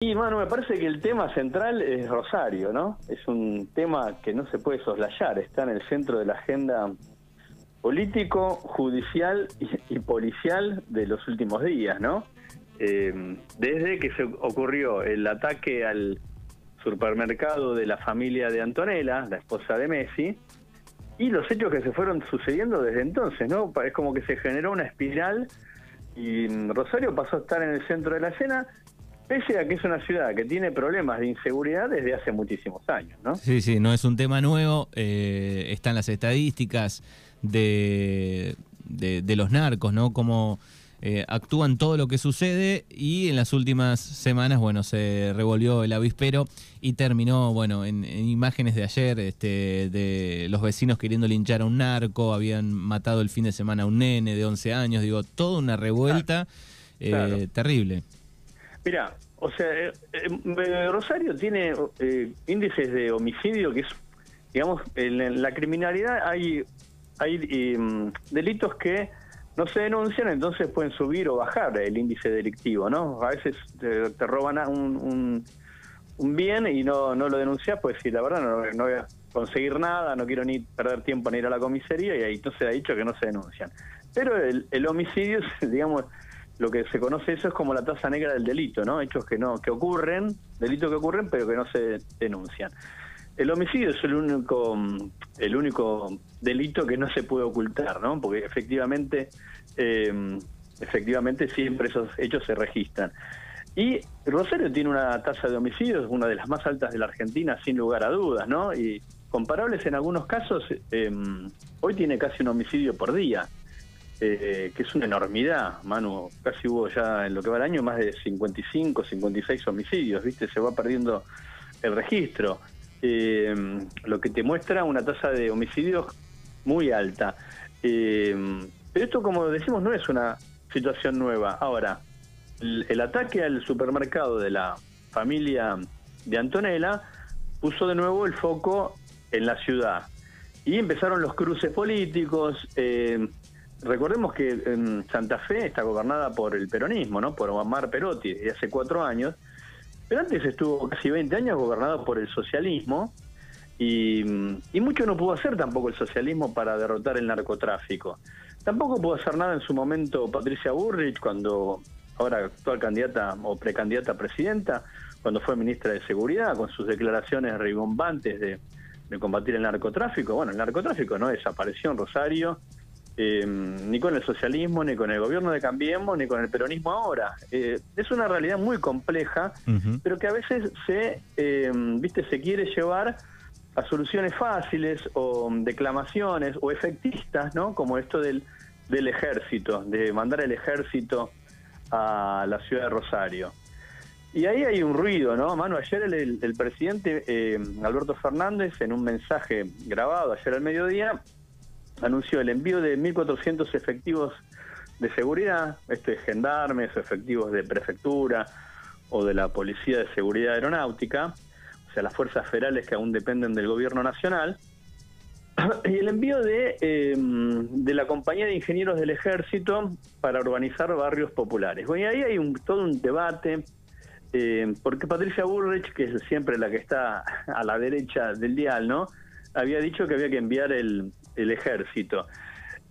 Y bueno, me parece que el tema central es Rosario, ¿no? Es un tema que no se puede soslayar, está en el centro de la agenda político, judicial y, policial de los últimos días, ¿no? Eh, desde que se ocurrió el ataque al supermercado de la familia de Antonella, la esposa de Messi, y los hechos que se fueron sucediendo desde entonces, ¿no? Es como que se generó una espiral y Rosario pasó a estar en el centro de la escena pese a que es una ciudad que tiene problemas de inseguridad desde hace muchísimos años, ¿no? Sí, sí, no es un tema nuevo, eh, están las estadísticas de, de, los narcos, ¿no? Como eh, actúan todo lo que sucede y en las últimas semanas, bueno, se revolvió el avispero y terminó, bueno, en, imágenes de ayer, este, de los vecinos queriendo linchar a un narco, habían matado el fin de semana a un nene de 11 años, digo, toda una revuelta eh, terrible. Mira, o sea, eh, eh, Rosario tiene eh, índices de homicidio que es, digamos, en la criminalidad hay, hay em, delitos que no se denuncian, entonces pueden subir o bajar el índice delictivo, ¿no? A veces te, roban un, un, bien y no, no lo denuncias, pues sí, la verdad no, voy a conseguir nada, no quiero ni perder tiempo en ir a la comisaría y ahí entonces ha dicho que no se denuncian. Pero el, el homicidio, digamos, lo que se conoce eso es como la tasa negra del delito, ¿no? Hechos que no que ocurren, delitos que ocurren pero que no se denuncian. El homicidio es el único el único delito que no se puede ocultar, ¿no? Porque efectivamente eh, efectivamente siempre esos hechos se registran. Y Rosario tiene una tasa de homicidios, una de las más altas de la Argentina, sin lugar a dudas, ¿no? Y comparables en algunos casos, eh, hoy tiene casi un homicidio por día. Eh, que es una enormidad, Manu. Casi hubo ya en lo que va el año más de 55, 56 homicidios, ¿viste? Se va perdiendo el registro. Eh, lo que te muestra una tasa de homicidios muy alta. Eh, pero esto, como decimos, no es una situación nueva. Ahora, el, ataque al supermercado de la familia de Antonella puso de nuevo el foco en la ciudad. Y empezaron los cruces políticos. Eh, Recordemos que Santa Fe está gobernada por el peronismo, ¿no? Por Omar Perotti, de hace cuatro años. Pero antes estuvo casi 20 años gobernado por el socialismo y, mucho no pudo hacer tampoco el socialismo para derrotar el narcotráfico. Tampoco pudo hacer nada en su momento Patricia Burrich, cuando ahora actual candidata o precandidata a presidenta, cuando fue ministra de Seguridad, con sus declaraciones ribombantes de, de combatir el narcotráfico. Bueno, el narcotráfico no desapareció en Rosario, eh, ni con el socialismo, ni con el gobierno de Cambiemos, ni con el peronismo ahora. Eh, es una realidad muy compleja, pero que a veces se, eh, viste, se quiere llevar a soluciones fáciles o declamaciones o efectistas, ¿no? Como esto del, del ejército, de mandar el ejército a la ciudad de Rosario. Y ahí hay un ruido, ¿no? Mano, ayer el, el presidente Alberto Fernández, en un mensaje grabado ayer al mediodía, anunció el envío de 1.400 efectivos de seguridad, este gendarmes efectivos de prefectura o de la Policía de Seguridad Aeronáutica, o sea, las fuerzas federales que aún dependen del gobierno nacional, y el envío de, em, de la compañía de ingenieros del ejército para urbanizar barrios populares. Bueno, y ahí hay un, todo un debate, eh, porque Patricia Bullrich, que es siempre la que está a la derecha del dial, ¿no? Había dicho que había que enviar el, el ejército.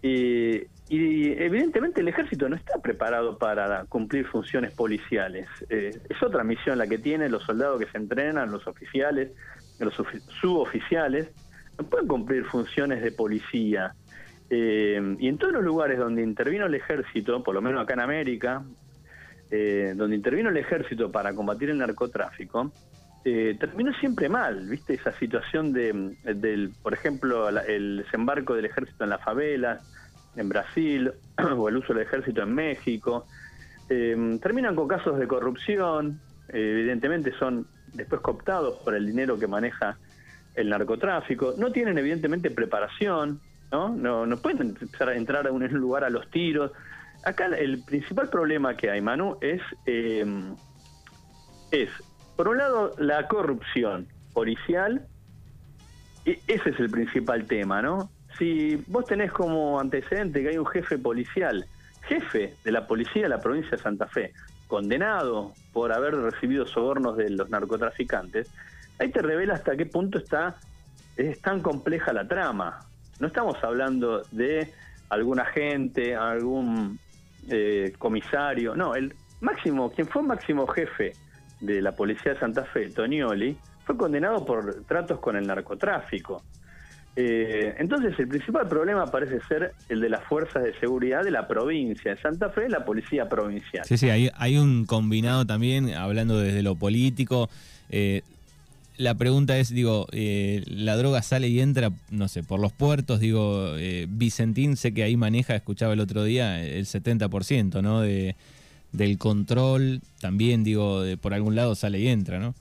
y evidentemente el ejército no está preparado para cumplir funciones policiales. Eh, es otra misión la que tienen los soldados que se entrenan, los oficiales, los suboficiales, no pueden cumplir funciones de policía. Eh, y en todos los lugares donde intervino el ejército, por lo menos acá en América, eh, donde intervino el ejército para combatir el narcotráfico, eh, terminó siempre mal, ¿viste? Esa situación de, del, por ejemplo, el desembarco del ejército en las favelas, en Brasil, o el uso del ejército en México. Em, terminan con casos de corrupción, evidentemente son después cooptados por el dinero que maneja el narcotráfico, no tienen evidentemente preparación, ¿no? No, no pueden empezar a entrar a un lugar a los tiros. Acá el principal problema que hay, Manu, es, em, es por un lado, la corrupción policial, y ese es el principal tema, ¿no? Si vos tenés como antecedente que hay un jefe policial, jefe de la policía de la provincia de Santa Fe, condenado por haber recibido sobornos de los narcotraficantes, ahí te revela hasta qué punto está es tan compleja la trama. No estamos hablando de algún agente, algún eh, comisario, no, el máximo, quien fue máximo jefe de la policía de Santa Fe, Tonioli, fue condenado por tratos con el narcotráfico. Eh, entonces el principal problema parece ser el de las fuerzas de seguridad de la provincia de Santa Fe, la policía provincial. Sí, sí, hay, hay un combinado también, hablando desde lo político. Eh, la pregunta es, digo, eh, la droga sale y entra, no sé, por los puertos, digo, Vicentín sé que ahí maneja, escuchaba el otro día, el 70%, ¿no? De, del control, también, digo, de, por algún lado sale y entra, ¿no?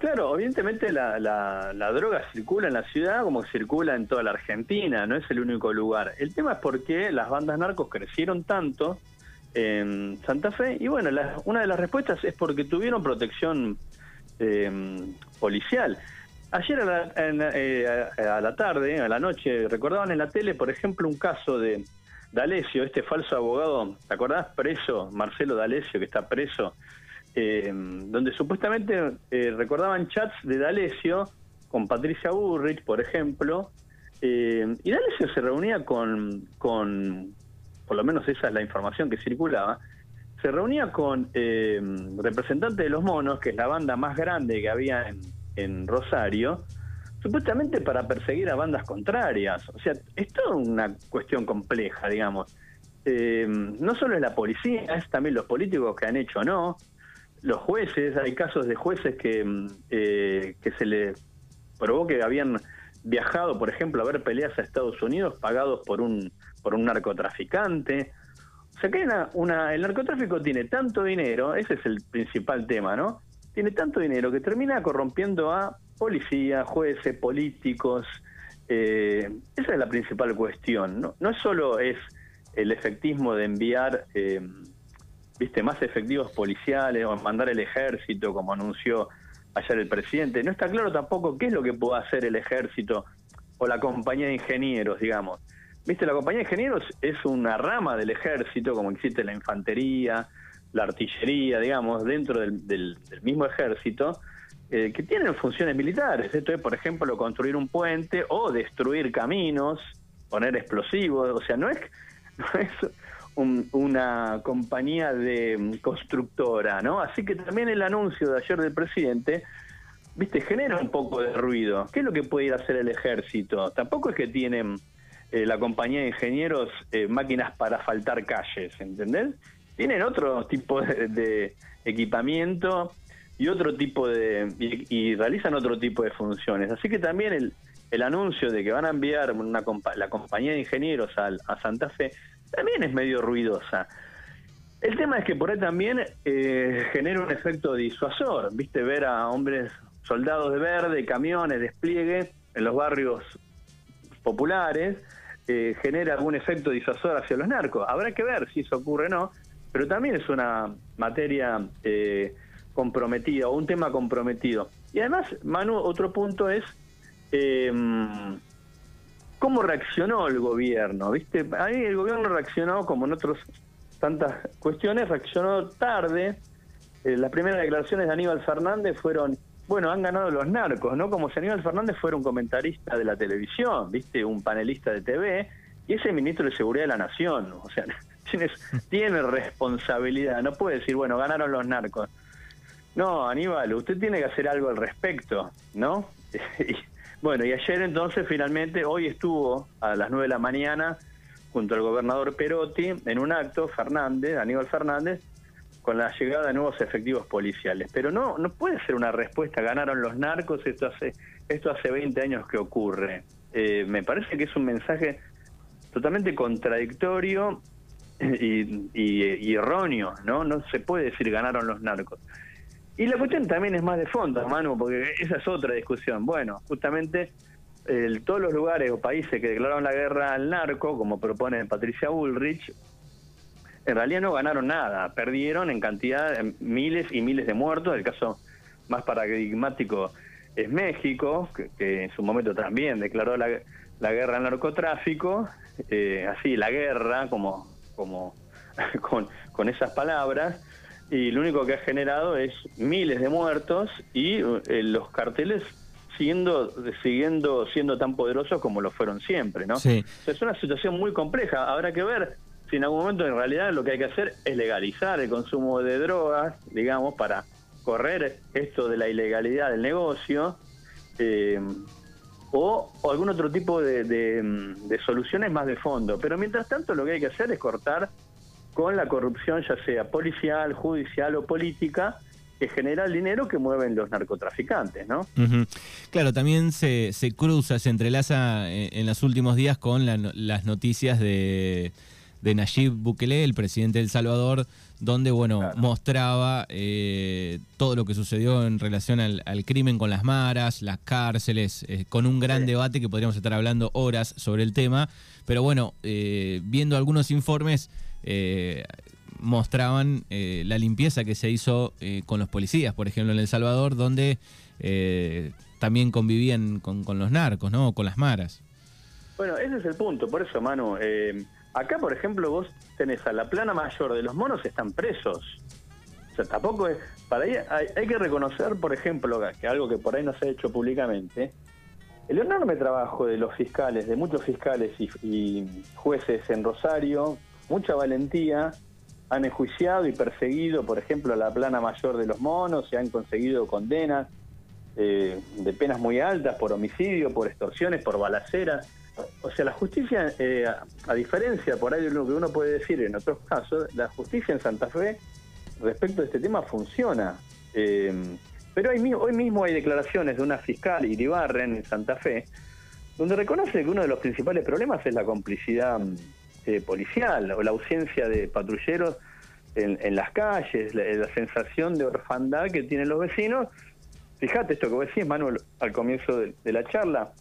Claro, evidentemente la, la, droga circula en la ciudad como circula en toda la Argentina, no es el único lugar. El tema es por qué las bandas narcos crecieron tanto en Santa Fe y bueno, una de las respuestas es porque tuvieron protección em, policial. Ayer a la, eh, a la tarde, a la noche, recordaban en la tele, por ejemplo, un caso de D'Alessio, este falso abogado, ¿te acordás? Preso, Marcelo D'Alessio, que está preso eh, donde supuestamente eh, recordaban chats de D'Alessio con Patricia Burrich, por ejemplo, eh, y D'Alessio se reunía con, con, por lo menos esa es la información que circulaba, se reunía con representantes de los monos, que es la banda más grande que había en Rosario, supuestamente para perseguir a bandas contrarias. O sea, es toda una cuestión compleja, digamos. no solo es la policía, es también los políticos que han hecho o no, los jueces, hay casos de jueces que, mm, eh, que se le probó que habían viajado, por ejemplo, a ver peleas a Estados Unidos pagados por un, por un narcotraficante. O sea que una, el narcotráfico tiene tanto dinero, ese es el principal tema, ¿no? Tiene tanto dinero que termina corrompiendo a policía, jueces, políticos. Eh, esa es la principal cuestión. No, no solo es el efectismo de enviar eh, viste, más efectivos policiales o mandar el ejército, como anunció ayer el presidente. No está claro tampoco qué es lo que puede hacer el ejército o la compañía de ingenieros, digamos. Viste, la compañía de ingenieros es una rama del ejército, como existe la infantería, la artillería, digamos, dentro del, mismo ejército, eh, que tienen funciones militares. Esto es, por ejemplo, construir un puente o destruir caminos, poner explosivos. O sea, no es, no es una compañía de mm, constructora, ¿no? Así que también el anuncio de ayer del presidente, viste, genera un poco de ruido. ¿Qué es lo que puede ir a hacer el ejército? Tampoco es que tienen eh, la compañía de ingenieros eh, máquinas para faltar calles, ¿entendés? Tienen otro tipo de, equipamiento y otro tipo de y, realizan otro tipo de funciones. Así que también el, el anuncio de que van a enviar una la compañía de ingenieros a Santa Fe también es medio ruidosa. El tema es que por ahí también eh, genera un efecto disuasor, viste, ver a hombres soldados de verde, camiones, despliegue en los barrios populares, eh, genera algún efecto disuasor hacia los narcos. Habrá que ver si eso ocurre o no, pero también es una materia eh, comprometida o un tema comprometido. Y además, Manu, otro punto es cómo reaccionó el gobierno, ¿viste? Ahí el gobierno reaccionó, como en otras tantas cuestiones, reaccionó tarde. Eh, las primeras declaraciones de Aníbal Fernández fueron, bueno, han ganado los narcos, ¿no? Como si Aníbal Fernández fuera un comentarista de la televisión, ¿viste? Un panelista de TV, y ese ministro de Seguridad de la Nación, o sea, tiene, tiene responsabilidad, no puede decir, bueno, ganaron los narcos. No, Aníbal, usted tiene que hacer algo al respecto, ¿no? Bueno, y ayer entonces finalmente, hoy estuvo a las 9 de la mañana junto al gobernador Perotti en un acto, Fernández, Aníbal Fernández, con la llegada de nuevos efectivos policiales. Pero no, no puede ser una respuesta, ganaron los narcos, esto hace, esto hace 20 años que ocurre. Eh, me parece que es un mensaje totalmente contradictorio y, y, erróneo, ¿no? No se puede decir ganaron los narcos. Y la cuestión también es más de fondo, Manu, porque esa es otra discusión. Bueno, justamente todos los lugares o países que declararon la guerra al narco, como propone Patricia Bullrich, en realidad no ganaron nada, perdieron en cantidad miles y miles de muertos. El caso más paradigmático es México, que, en su momento también declaró la, guerra al narcotráfico, eh, así, la guerra, como, como con, con esas palabras y lo único que ha generado es miles de muertos y eh, los carteles siguiendo, siguiendo siendo tan poderosos como lo fueron siempre, ¿no? Sí. es una situación muy compleja. Habrá que ver si en algún momento en realidad lo que hay que hacer es legalizar el consumo de drogas, digamos, para correr esto de la ilegalidad del negocio. Eh, o, algún otro tipo de, de, soluciones más de fondo. Pero mientras tanto lo que hay que hacer es cortar con la corrupción, ya sea policial, judicial o política, que genera el dinero que mueven los narcotraficantes, ¿no? Claro, también se, se cruza, se entrelaza en, en los últimos días con las noticias de de Nayib Bukele, el presidente de El Salvador, donde bueno mostraba eh, todo lo que sucedió en relación al, crimen con las maras, las cárceles, eh, con un gran debate que podríamos estar hablando horas sobre el tema, pero bueno, eh, viendo algunos informes mostraban la limpieza que se hizo con los policías, por ejemplo en El Salvador, donde también convivían con, con, los narcos, ¿no? Con las maras. Bueno, ese es el punto, por eso Manu. Acá, por ejemplo, vos tenés a la plana mayor de los monos están presos. O sea, tampoco es... Para ahí hay, que reconocer, por ejemplo, que algo que por ahí no se ha hecho públicamente, el enorme trabajo de los fiscales, de muchos fiscales y, jueces en Rosario, mucha valentía, han enjuiciado y perseguido, por ejemplo, a la plana mayor de los monos, y han conseguido condenas eh, de penas muy altas por homicidio, por extorsiones, por balaceras. O sea, la justicia, eh, a diferencia por ahí de lo que uno puede decir en otros casos, la justicia en Santa Fe respecto a este tema funciona. Eh, pero hoy, mismo hay declaraciones de una fiscal, Iribarren, en Santa Fe, donde reconoce que uno de los principales problemas es la complicidad eh, policial o la ausencia de patrulleros en, las calles, la, sensación de orfandad que tienen los vecinos. Fíjate esto que vos decís, Manuel, al comienzo de la charla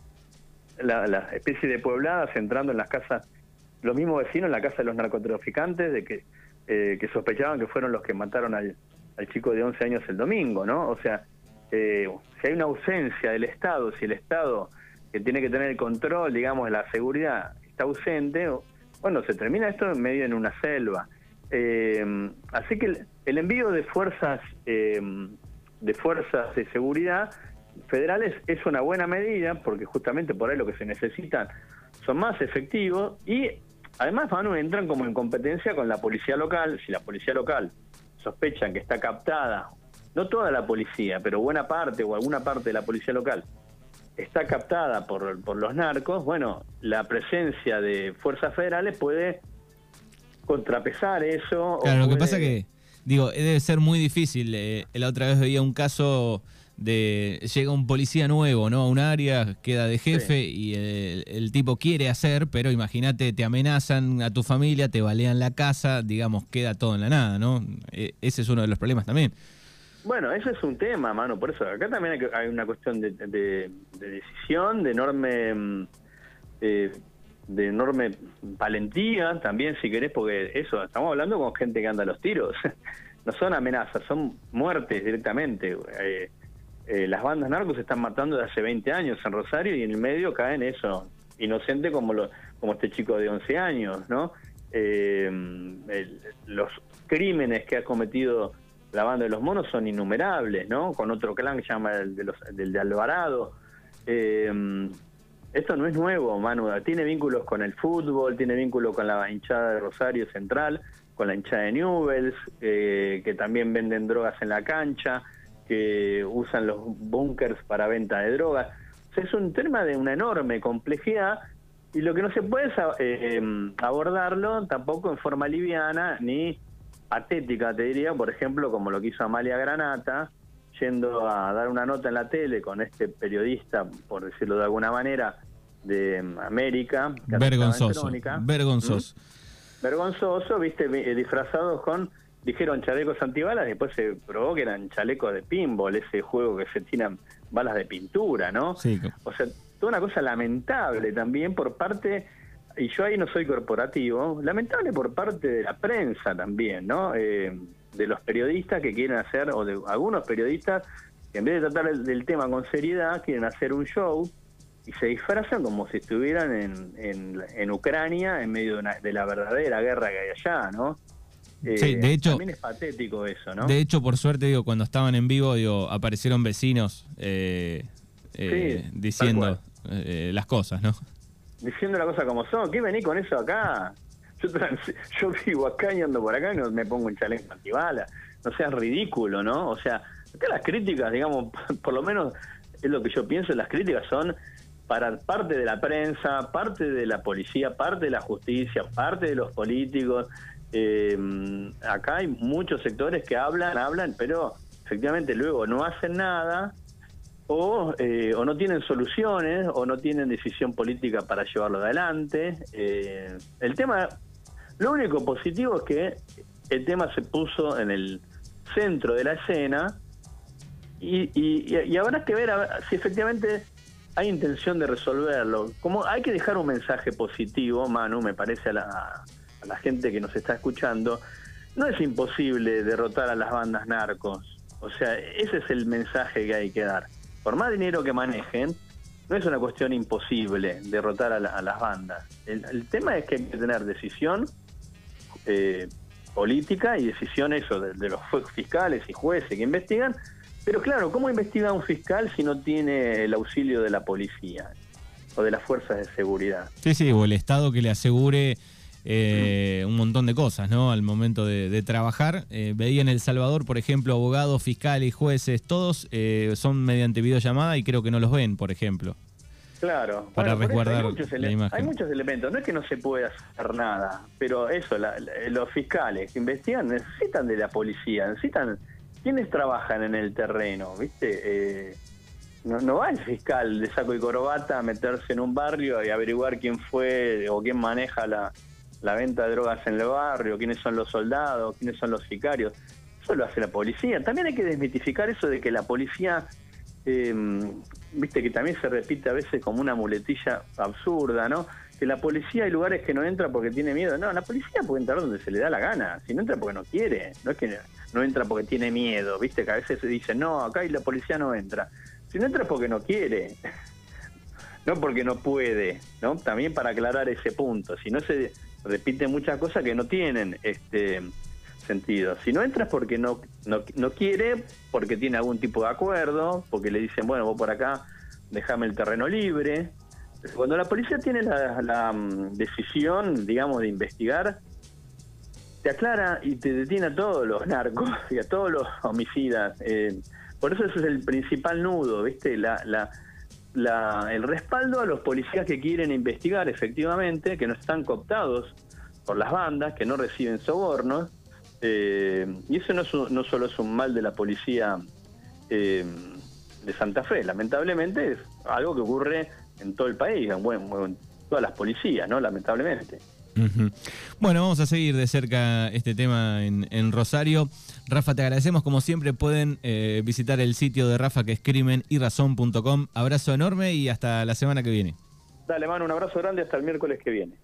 la, especie de puebladas entrando en las casas, los mismos vecinos en la casa de los narcotraficantes, de que, eh, que sospechaban que fueron los que mataron al, chico de 11 años el domingo, ¿no? O sea, eh, si hay una ausencia del Estado, si el Estado que tiene que tener el control, digamos, de la seguridad está ausente, bueno, se termina esto en medio en una selva. Eh, así que el, envío de fuerzas de fuerzas de seguridad federales es una buena medida porque justamente por ahí lo que se necesitan son más efectivos y además Manu entran como en competencia con la policía local. Si la policía local sospechan que está captada, no toda la policía, pero buena parte o alguna parte de la policía local está captada por, por los narcos, bueno, la presencia de fuerzas federales puede contrapesar eso. Claro, lo que pasa que, digo, debe ser muy difícil. Eh, la otra vez veía un caso de llega un policía nuevo, ¿no? A un área, queda de jefe y el, tipo quiere hacer, pero imagínate, te amenazan a tu familia, te balean la casa, digamos, queda todo en la nada, ¿no? E, ese es uno de los problemas también. Bueno, ese es un tema, mano, por eso acá también hay, una cuestión de, decisión, de enorme... Mm, eh, de enorme valentía también, si querés, porque eso, estamos hablando con gente que anda a los tiros. no son amenazas, son muertes directamente. Eh, eh, las bandas narcos se están matando de hace 20 años en Rosario y en el medio caen eso, inocente como, lo, como este chico de 11 años, ¿no? Eh, los crímenes que ha cometido la banda de los monos son innumerables, ¿no? Con otro clan que se llama el de, los, del de Alvarado. Eh, esto no es nuevo, Manu. Tiene vínculos con el fútbol, tiene vínculos con la hinchada de Rosario Central, con la hinchada de Newells, que también venden drogas en la cancha que usan los búnkers para venta de drogas. es un tema de una enorme complejidad y lo que no se puede es eh, abordarlo tampoco en forma liviana ni atética, te diría, por ejemplo, como lo que hizo Amalia Granata, yendo a dar una nota en la tele con este periodista, por decirlo de alguna manera, de em, América. Vergonzoso. Vergonzoso. ¿Mm? Vergonzoso, viste, eh, disfrazados con dijeron chalecos antibalas, después se probó que eran chalecos de pinball, ese juego que se tiran balas de pintura, ¿no? Sí. O sea, toda una cosa lamentable también por parte, y yo ahí no soy corporativo, lamentable por parte de la prensa también, ¿no? Eh, de los periodistas que quieren hacer, o de algunos periodistas que en vez de tratar el, tema con seriedad, quieren hacer un show y se disfrazan como si estuvieran en, en, Ucrania en medio de, de la verdadera guerra que hay allá, ¿no? Sí, de hecho, también es patético eso, ¿no? De hecho, por suerte, digo, cuando estaban en vivo, digo, aparecieron vecinos eh, diciendo las cosas, ¿no? Diciendo las cosas como son. ¿Qué vení con eso acá? Yo, yo vivo acá y ando por acá y no me pongo un chaleco antibala. No seas ridículo, ¿no? O sea, acá las críticas, digamos, por lo menos es lo que yo pienso, las críticas son para parte de la prensa, parte de la policía, parte de la justicia, parte de los políticos. Eh, acá hay muchos sectores que hablan, hablan, pero efectivamente luego no hacen nada o, eh, o no tienen soluciones o no tienen decisión política para llevarlo adelante. Eh, el tema, lo único positivo es que el tema se puso en el centro de la escena y, y, y habrá que ver si efectivamente hay intención de resolverlo. Como hay que dejar un mensaje positivo, Manu, me parece a la, a la gente que nos está escuchando, no es imposible derrotar a las bandas narcos. O sea, ese es el mensaje que hay que dar. Por más dinero que manejen, no es una cuestión imposible derrotar a, las bandas. El, tema es que hay que tener decisión eh, política y decisión eso de los fiscales y jueces que investigan pero claro, ¿cómo investiga un fiscal si no tiene el auxilio de la policía o de las fuerzas de seguridad? Sí, sí, o el Estado que le asegure eh, un montón de cosas, ¿no? Al momento de, trabajar. Eh, veía en El Salvador, por ejemplo, abogados, fiscales, jueces, todos eh, son mediante videollamada y creo que no los ven, por ejemplo. Claro, para resguardar hay la imagen. Hay muchos elementos, no es que no se pueda hacer nada, pero eso, los fiscales que investigan necesitan de la policía, necesitan ¿quiénes trabajan en el terreno? ¿Viste? Eh, no, va el fiscal de saco y corbata a meterse en un barrio y averiguar quién fue o quién maneja la, venta de drogas en el barrio, quiénes son los soldados, quiénes son los sicarios. Eso lo hace la policía. También hay que desmitificar eso de que la policía, eh, viste que también se repite a veces como una muletilla absurda, ¿no? Que la policía hay lugares que no entra porque tiene miedo. No, la policía puede entrar donde se le da la gana. Si no entra porque no quiere. No es que no entra porque tiene miedo, ¿viste? Que a veces se dice, no, acá y la policía no entra. Si no entra porque no quiere, no porque no puede, ¿no? También para aclarar ese punto, si no se repiten muchas cosas que no tienen este sentido. Si no entra es porque no, no, no quiere, porque tiene algún tipo de acuerdo, porque le dicen, bueno, vos por acá, déjame el terreno libre. Cuando la policía tiene la, la mm, decisión, digamos, de investigar, te aclara y te detiene a todos los narcos y a todos los homicidas. Eh, por eso ese es el principal nudo, ¿viste? La, la, la, el respaldo a los policías que quieren investigar efectivamente, que no están cooptados por las bandas, que no reciben sobornos. Eh, y eso no, no solo es un mal de la policía eh, de Santa Fe, lamentablemente es algo que ocurre en todo el país, en, en todas las policías, ¿no? Lamentablemente. Bueno, vamos a seguir de cerca este tema en, Rosario. Rafa, te agradecemos como siempre. Pueden eh, visitar el sitio de Rafa que es crimenyrazón.com. Abrazo enorme y hasta la semana que viene. Dale, mano, un abrazo grande hasta el miércoles que viene.